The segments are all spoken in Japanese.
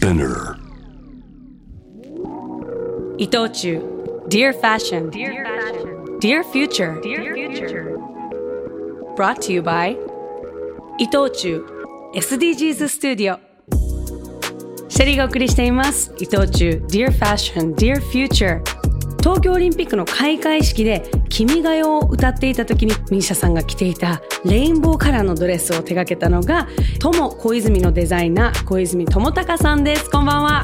Spinner 伊藤忠 Dear Fashion Dear Future Brought to you by 伊藤忠 SDGs スタジオシェリーがお送りしています伊藤忠 Dear Fashion Dear Future 東京オリンピックの開会式で「君が代」を歌っていた時に misia さんが着ていたレインボーカラーのドレスを手掛けたのが友小泉のデザイナー小泉智隆さんですこんばんは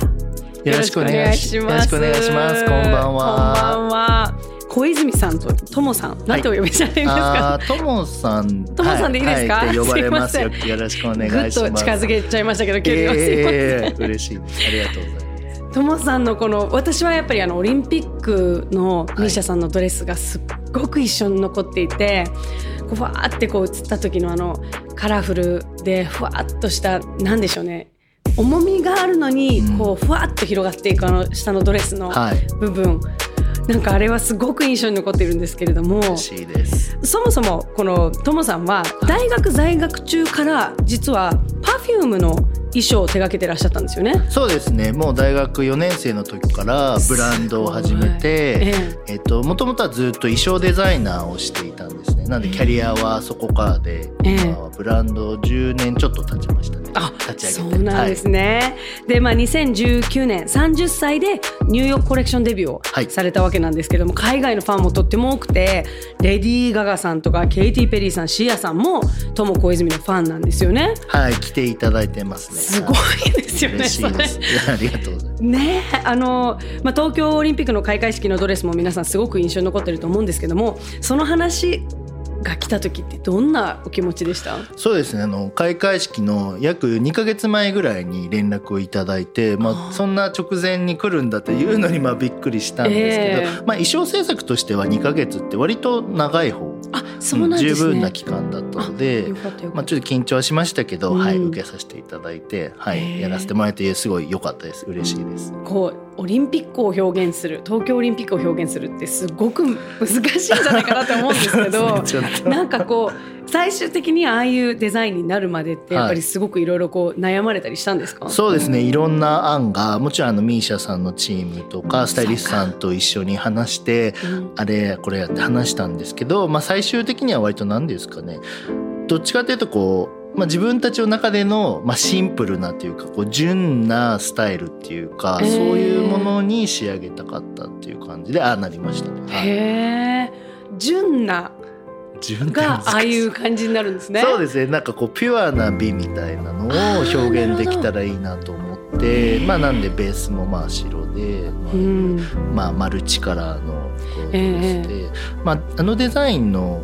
よろしくお願いします。よろしくお願いします。こんばんは。こんばんは小泉さんとともさん、なんてお呼びしたらいいですか。ともさん。ともさんでいいですか？はい、呼ばれますよ。よろしくお願いします。ぐっと近づけちゃいましたけど、急にすいません。嬉しい。ありがとうございます。ともさんのこの私はやっぱりあのオリンピックのミーシャさんのドレスがすっごく一緒に残っていて、こうふわーってこう映った時のあのカラフルでふわっとしたなんでしょうね。重みがあるのにこうふわっと広がっていくあの下のドレスの部分、はい、なんかあれはすごく印象に残っているんですけれどもそもそもこのともさんは大学在学中から実は Perfume の衣装を手掛けてらっしゃったんですよね。そうですね。もう大学4年生の時からブランドを始めてえっともともとはずっと衣装デザイナーをしていたんですね。なんでキャリアはそこからで、今はブランド10年ちょっと経ちましたね。あ立ち上げて。そうなんですね、はい、でまあ2019年30歳でニューヨークコレクションデビューをされたわけなんですけども、はい、海外のファンもとっても多くてレディー・ガガさんとかケイティ・ペリーさんシアさんもトモ小泉のファンなんですよね。はい来ていただいてますね。すごいですよね嬉しいです。ありがとうございます。ねあの、まあ、東京オリンピックの開会式のドレスも皆さんすごく印象に残ってると思うんですけどもその話が来た時ってどんなお気持ちでした？そうですねあの開会式の約2か月前ぐらいに連絡をいただいて、まあ、そんな直前に来るんだというのにまあびっくりしたんですけど、えー、まあ、衣装制作としては2か月って割と長い方。あそうなん、ね、十分な期間だったのでまあ、ちょっと緊張はしましたけど、うん、はい、受けさせていただいて、はい、やらせてもらえてすごい良かったです。嬉しいです。こうオリンピックを表現する東京オリンピックを表現するってすごく難しいんじゃないかなと思うんですけど なんかこう最終的にああいうデザインになるまでってやっぱりすごくいろいろこう悩まれたりしたんですか、はい、そうですね。いろんな案がもちろんあのミーシャさんのチームとか。スタイリストさんと一緒に話して、うん、あれこれやって話したんですけど、まあ、最終的には割と何ですかね。どっちかというとこうまあ、自分たちの中での、まあ、シンプルなというかこう純なスタイルっていうか、そういうものに仕上げたかったっていう感じでああなりましたね。へえ純ながああいう感じになるんですね。そうですね。なんかこうピュアな美みたいなのを表現できたらいいなと思ってまあなんでベースもまあ白で、まあ、うん、まあマルチカラーのこうベースで、まあ、あのデザインの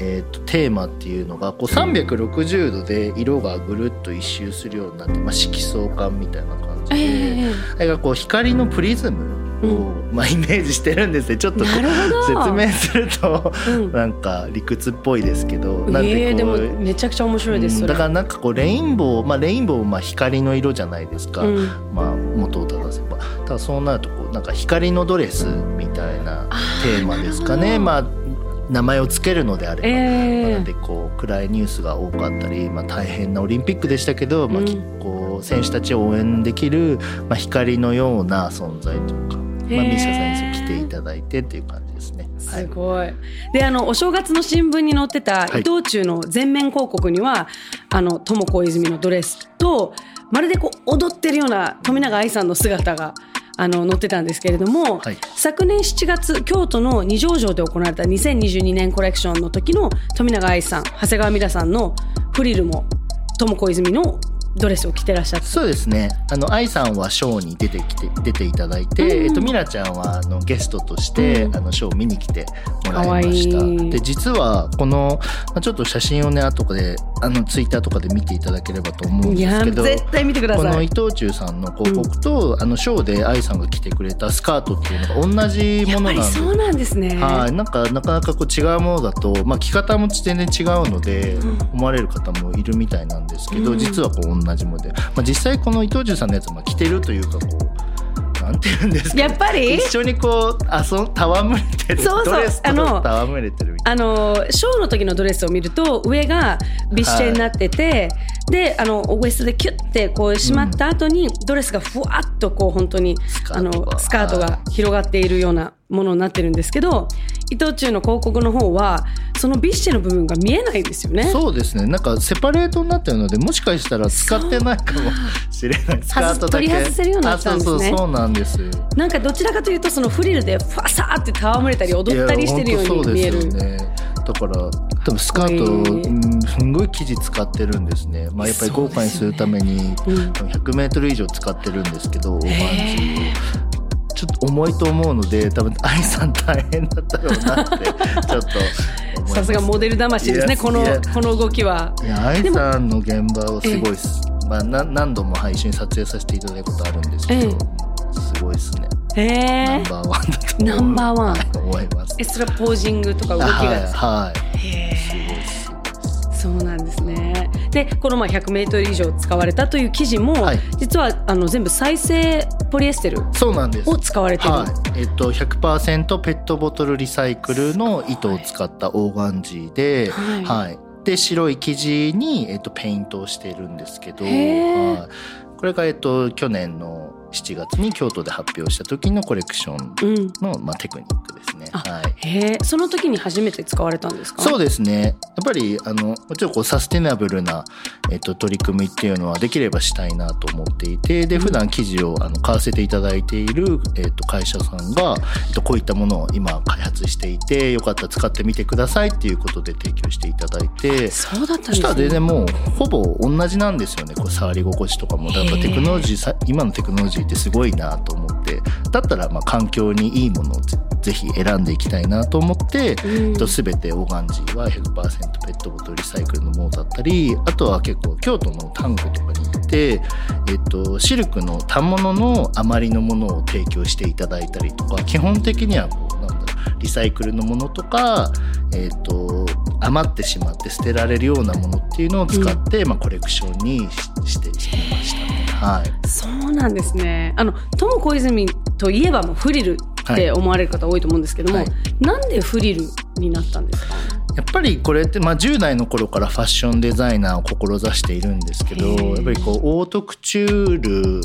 えーと、テーマっていうのがこう360度で色がぐるっと一周するようになって、まあ、色相感みたいな感じで、えー、れがこう光のプリズムを、うん、まあ、イメージしてるんですねちょっと説明すると、うん、なんか理屈っぽいですけど、なんてこう、でもめちゃくちゃ面白いです、うん、だからなんかこうレインボー、まあ、レインボーまあ光の色じゃないですか、まあ、元を正せば。ただそうなるとこうなんか光のドレスみたいなテーマですかね。まあ名前を付けるのであれば、えー、なのでこう暗いニュースが多かったり、まあ、大変なオリンピックでしたけど、まあ、こう選手たちを応援できる、まあ、光のような存在とか、まあ、ミシャさんに来ていただいてっていう感じですね。すごい。で、あの、お正月の新聞に載ってた伊藤忠の全面広告には、はい、あの、友子泉のドレスと、まるでこう、踊ってるような富永愛さんの姿があの載ってたんですけれども、はい、昨年7月京都の二条城で行われた2022年コレクションの時の富永愛さん長谷川美奈さんのフリルも友子泉のドレスを着てらっしゃってそうですね。あの愛さんはショーに出てきて出ていただいて、うん、えっと、ミラちゃんはあのゲストとして、うん、あのショーを見に来てもらいました。で実はこの、まあ、ちょっと写真をね後であのツイッターとかで見ていただければと思うんですけど絶対見てください。この伊藤忠さんの広告と、うん、あのショーで愛さんが着てくれたスカートっていうのが同じものなんでそうなんですね。はい。なんかなかなかこう違うものだと、まあ、着方も全然違うので、思われる方もいるみたいなんですけど、実はこう同じもので、まあ、実際この伊藤忠さんのやつも着てるというかこうなんて言うんですか、やっぱり？一緒にこうあそ 戯れてる。そうそう。ドレスと戯れてるみたいな。あのショーの時のドレスを見ると上がビッシェになってて、はい、であのウエストでキュッてこう締まった後に、ドレスがふわっとこう本当にあのスカートが広がっているようなものになってるんですけど伊藤忠の広告の方はそのビッシェの部分が見えないですよね。そうですね。なんかセパレートになってるのでもしかしたら使ってないかもしれない。スカートだけ取り外せるようになったんですね。そうそうなんです。なんかどちらかというとそのフリルでファサーって戯れたり踊ったりしてるように見える、ね、だから多分スカート、うん、すんごい生地使ってるんですね、まあ、やっぱり豪華にするために 100m 以上使ってるんですけど、オー。バーちょっと重いと思うので多分愛さん大変だったろうなって ちょっとさすがモデル魂ですねこのこの動きは。いや愛さんの現場をすごいまあ、な何度も配信撮影させていただいたことあるんですけど、すごいですね。え。ナンバーワンだとナンバーワン。思います。えそれはポージングとか動きが。はい、はい、すねでこのまあ 100m 以上使われたという生地も、はい、実はあの全部再生ポリエステルそうなんです。を使われてる、はい。えっと、100%ペットボトルリサイクルの糸を使ったオーガンジーで、はい、はい、で白い生地に、えっと、ペイントをしているんですけど、はい、これが、えっと、去年の7月に京都で発表した時のコレクションの、うん、まあ、テクニックですね。はい、へその時に初めて使われたんですか？そうですね。やっぱりあのもちろんこうサステナブルな、えっと、取り組みっていうのはできればしたいなと思っていてで普段記事をあの買わせていただいている、えっと、会社さんが、えっと、こういったものを今開発していてよかったら使ってみてくださいっていうことで提供していただいてそうだったんですね。そしたら全然もうほぼ同じなんですよね。こう触り心地とかも。だからテクノロジー今のテクノロジーってすごいなと思ってだったらまあ環境にいいものをぜひ選んでいきたいなと思って、うん、全てオーガンジーは100%ペットボトルリサイクルのものだったりあとは結構京都のタンクとかに行って、えっと、シルクの反物の余りのものを提供していただいたりとか基本的にはこうなんだろうリサイクルのものとか、えっと、余ってしまって捨てられるようなものっていうのを使って、うん、まあ、コレクションにしてみましたね。はい、なんですね。あのトム小泉といえばもうフリルって思われる方多いと思うんですけども、はい、なんでフリルになったんですか？やっぱりこれって、まあ、10代の頃からファッションデザイナーを志しているんですけどやっぱりこうオートクチュール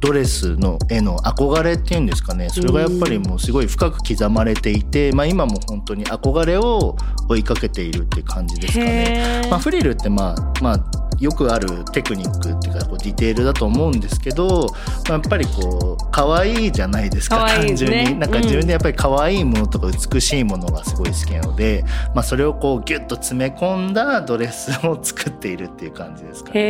ドレスの絵の憧れっていうんですかね。それがやっぱりもうすごい深く刻まれていて、まあ、今も本当に憧れを追いかけているって感じですかね。まあ、フリルってまあまあよくあるテクニックっていうかこうディテールだと思うんですけど、まあ、やっぱりこう可愛いじゃないですか、ね、単純に。なんか自分でやっぱり可愛いものとか美しいものがすごい好きなので、まあ、それをこうギュッと詰め込んだドレスを作っているっていう感じですかね。へ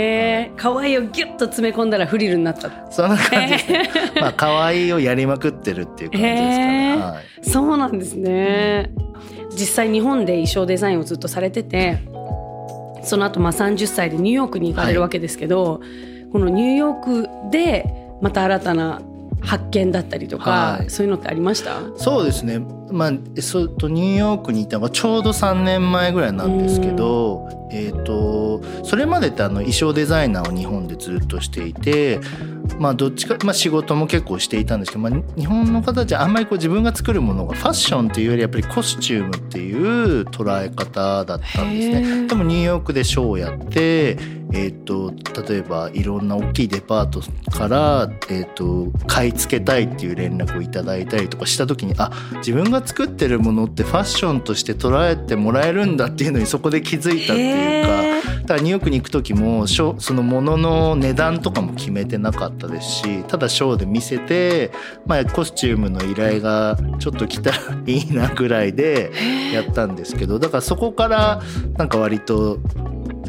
え可愛いをギュッと詰め込んだらフリルになったそんな感じですね。まあ可愛いをやりまくってるっていう感じですかね。はい、そうなんですね。実際日本で衣装デザインをずっとされててその後まあ30歳でニューヨークに行かれるわけですけど、はい、このニューヨークでまた新たな発見だったりとか、はい、そういうのってありました？そうですねまあ、そとニューヨークにいたのがちょうど3年前ぐらいなんですけど、えーと、それまでってあの衣装デザイナーを日本でずっとしていて、まあ、どっちか、まあ、仕事も結構していたんですけど、まあ、日本の方たちはあんまりこう自分が作るものがファッションっていうよりやっぱりコスチュームっていう捉え方だったんですね。でもニューヨークでショーをやってえーと、例えばいろんな大きいデパートから、えーと、買い付けたいっていう連絡をいただいたりとかした時にあ自分が作ってるものってファッションとして捉えてもらえるんだっていうのにそこで気づいたっていうかだからニューヨークに行く時もそのものの値段とかも決めてなかったですしただショーで見せて、まあ、コスチュームの依頼がちょっと来たらいいなぐらいでやったんですけどだからそこからなんか割と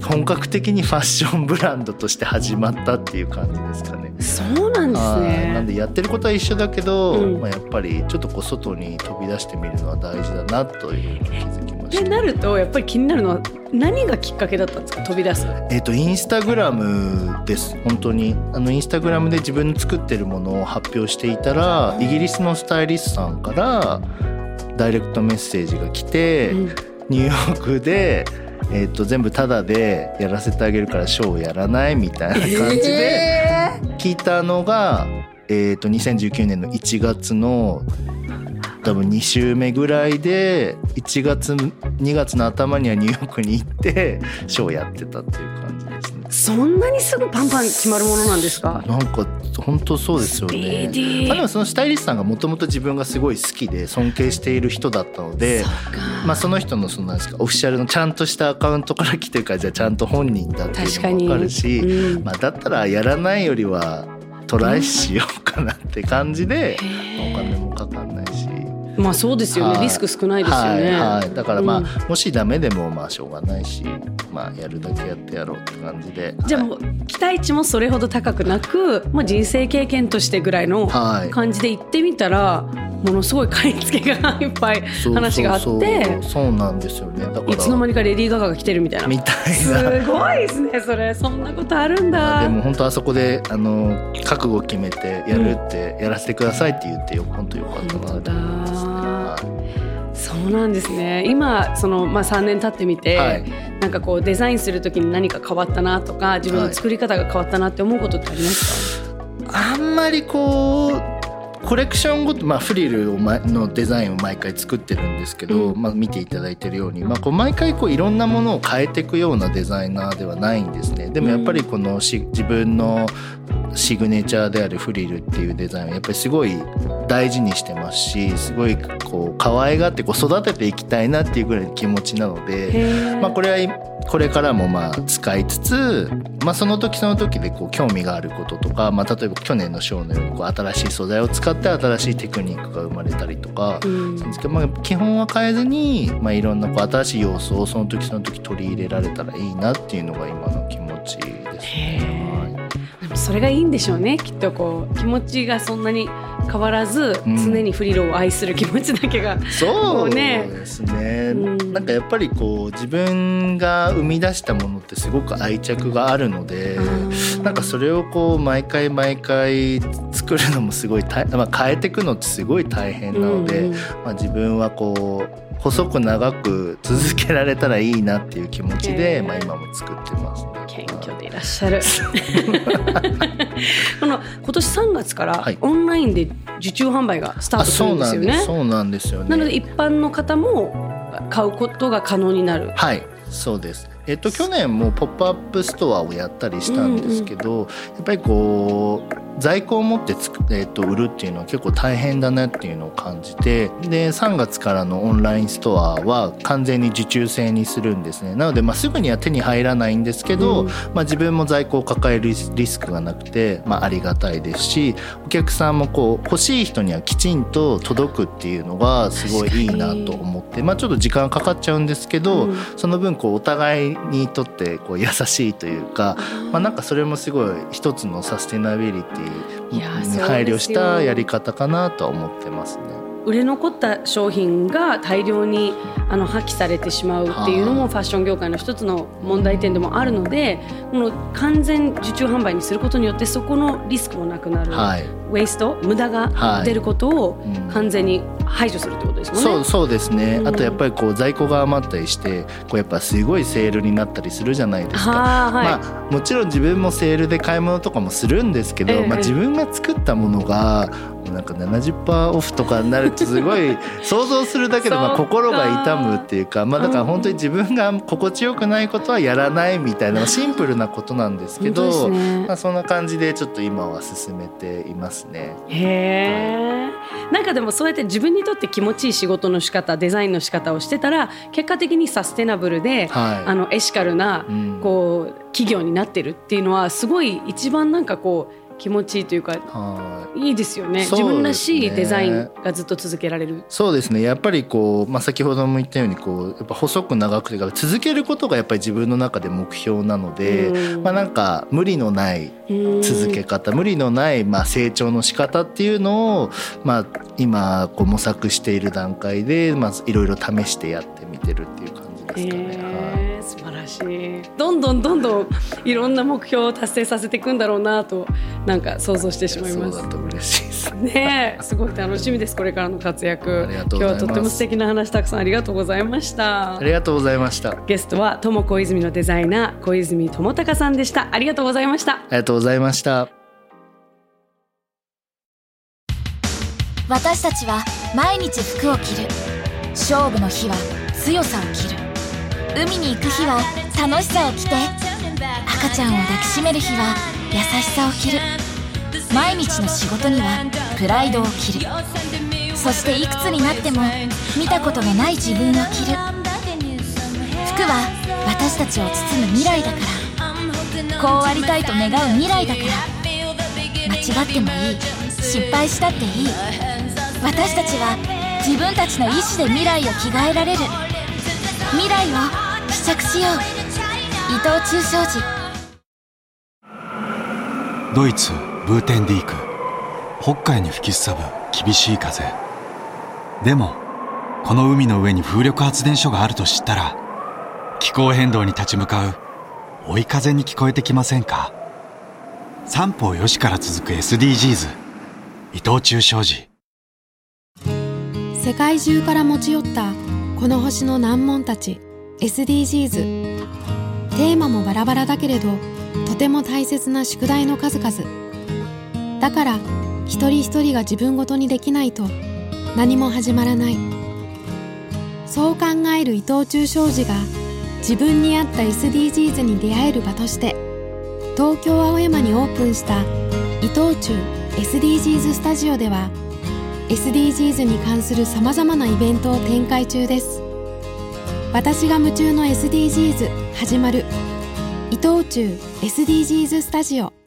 本格的にファッションブランドとして始まったっていう感じですかね。そうなんですね。なんでやってることは一緒だけど、うん、まあやっぱりちょっとこう外に飛び出してみるのは大事だなというの気づきました。でなるとやっぱり気になるのは何がきっかけだったんですか？飛び出す。えっ、ー、とインスタグラムです本当にあのインスタグラムで自分の作ってるものを発表していたらイギリスのスタイリストさんからダイレクトメッセージが来て、うん、ニューヨークで。えー、と全部タダでやらせてあげるからショーをやらないみたいな感じで聞いたのが、えー、と2019年の1月の多分2週目ぐらいで1月2月の頭にはニューヨークに行ってショーやってたっていう。そんなにすぐパンパン決まるものなんですか？なんか本当そうですよね。まあ、でもそのスタイリストさんがもともと自分がすごい好きで尊敬している人だったのでまあ、その人のそのなんですかオフィシャルのちゃんとしたアカウントから来てるからじゃあちゃんと本人だっていうのも分かるし、うん、まあ、だったらやらないよりはトライしようかなって感じで、お金もかかんないし。まあそうですよね、はい、リスク少ないですよね、はいはい、だからまあ、うん、もしダメでもまあしょうがないしまあやるだけやってやろうって感じで。じゃあもう期待値もそれほど高くなく、まあ、人生経験としてぐらいの感じで行ってみたら、ものすごい買い付けがいっぱい話があって。そうなんですよね。だから。いつの間にかレディー・ガガが来てるみたいな。みたいな。すごいですねそれ。そんなことあるんだ。でも本当あそこであの覚悟決めてやるって、うん、やらせてくださいって言ってよ。本当よかったなと思います、そうなんですね。今その、まあ、3年経ってみて、はい、なんかこうデザインする時に何か変わったなとか自分の作り方が変わったなって思うことってありますか、はい、あんまりこうコレクションごと、まあ、フリルを、ま、のデザインを毎回作ってるんですけど、うん、まあ、見ていただいてるように、まあ、こう毎回こういろんなものを変えていくようなデザイナーではないんですね。でもやっぱりこのし自分のシグネチャーであるフリルっていうデザインはやっぱりすごい大事にしてますしすごいこう可愛がってこう育てていきたいなっていうぐらいの気持ちなので、まあ、これはこれからもまあ使いつつ、まあ、その時その時でこう興味があることとか、まあ、例えば去年のショーのようにこう新しい素材を使って新しいテクニックが生まれたりとか、うん、まあ、基本は変えずに、まあ、いろんなこう新しい要素をその時その時取り入れられたらいいなっていうのが今の気持ちですね。それがいいんでしょうね。きっとこう気持ちがそんなに変わらず、うん、常にフリルを愛する気持ちだけが。そうですね、うん、なんかやっぱりこう自分が生み出したものってすごく愛着があるので、うん、なんかそれをこう毎回毎回作るのもすごいた、まあ、変えていくのってすごい大変なので、うん、まあ、自分はこう細く長く続けられたらいいなっていう気持ちで、まあ、今も作ってます、ね、謙虚でいらっしゃる。この今年3月からオンラインで受注販売がスタートするんですよね、はい、そうなんですよね。なので一般の方も買うことが可能になる。はい。そうですえっと、去年もポップアップストアをやったりしたんですけど、うんうん、やっぱりこう在庫を持ってつ、えー、と売るっていうのは結構大変だなっていうのを感じてで3月からのオンラインストアは完全に受注制にするんですね。なので、まあ、すぐには手に入らないんですけど、うん、まあ、自分も在庫を抱えるリスクがなくて、まあ、ありがたいですしお客さんもこう欲しい人にはきちんと届くっていうのがすごいいいなと思って、まあ、ちょっと時間かかっちゃうんですけど、うん、その分こうお互いにとってこう優しいというか、まあ、なんかそれもすごい一つのサステナビリティに配慮したやり方かなとは思ってますね。売れ残った商品が大量にあの破棄されてしまうっていうのもファッション業界の一つの問題点でもあるのでこの完全受注販売にすることによってそこのリスクもなくなる、はい、ウェイスト無駄が出ることを完全に排除するってことですもんね。そうそうですね、あとやっぱりこう在庫が余ったりしてこうやっぱすごいセールになったりするじゃないですか。はい、まあ、もちろん自分もセールで買い物とかもするんですけど、えまあ、自分が作ったものがなんか70%オフとかになるとすごい 想像するだけでまあ心が痛むっていうかまあだから本当に自分が心地よくないことはやらないみたいな シンプルなことなんですけど、まあ、そんな感じでちょっと今は進めていますね。へえ、なんかでもそうやって自分にとって気持ちいい仕事の仕方デザインの仕方をしてたら結果的にサステナブルで、はい、あのエシカルなこう、企業になってるっていうのはすごい一番なんかこう気持ちいいというかい。いですよね、ね、自分らしいデザインがずっと続けられる。そうですね。やっぱりこう、まあ、先ほども言ったようにこうやっぱ細く長くて続けることがやっぱり自分の中で目標なので、まあ、なんか無理のない続け方無理のないまあ成長の仕方っていうのを、まあ、今こう模索している段階で、まずいろいろ試してやってみてるっていう感じですかね。はい素晴らしい。どんどんどんどんいろんな目標を達成させていくんだろうなとなんか想像してしまいます。そうだと嬉しいです。ねすごい楽しみですこれからの活躍。今日はとっても素敵な話たくさんありがとうございました。ありがとうございました。ゲストは友小泉のデザイナー小泉智隆さんでした。ありがとうございました。ありがとうございました。私たちは毎日服を着る。勝負の日は強さを着る海に行く日は楽しさを着て赤ちゃんを抱きしめる日は優しさを着る。毎日の仕事にはプライドを着る。そしていくつになっても見たことのない自分を着る。服は私たちを包む未来だから。こうありたいと願う未来だから。間違ってもいい。失敗したっていい。私たちは自分たちの意志で未来を着替えられる。未来を試着しよう。伊藤忠商事。ドイツブーテンディーク。北海に吹きすさぶ厳しい風。でもこの海の上に風力発電所があると知ったら気候変動に立ち向かう追い風に聞こえてきませんか？三方よしから続く SDGs 伊藤忠商事。世界中から持ち寄ったこの星の難問たち SDGs テーマもバラバラだけれどとても大切な宿題の数々。だから一人一人が自分ごとにできないと何も始まらない。そう考える伊藤忠商事が自分に合った SDGs に出会える場として東京青山にオープンした伊藤忠 SDGs スタジオでは SDGs に関するさまざまなイベントを展開中です。私が夢中の SDGs 始まる。伊藤忠 SDGs スタジオ。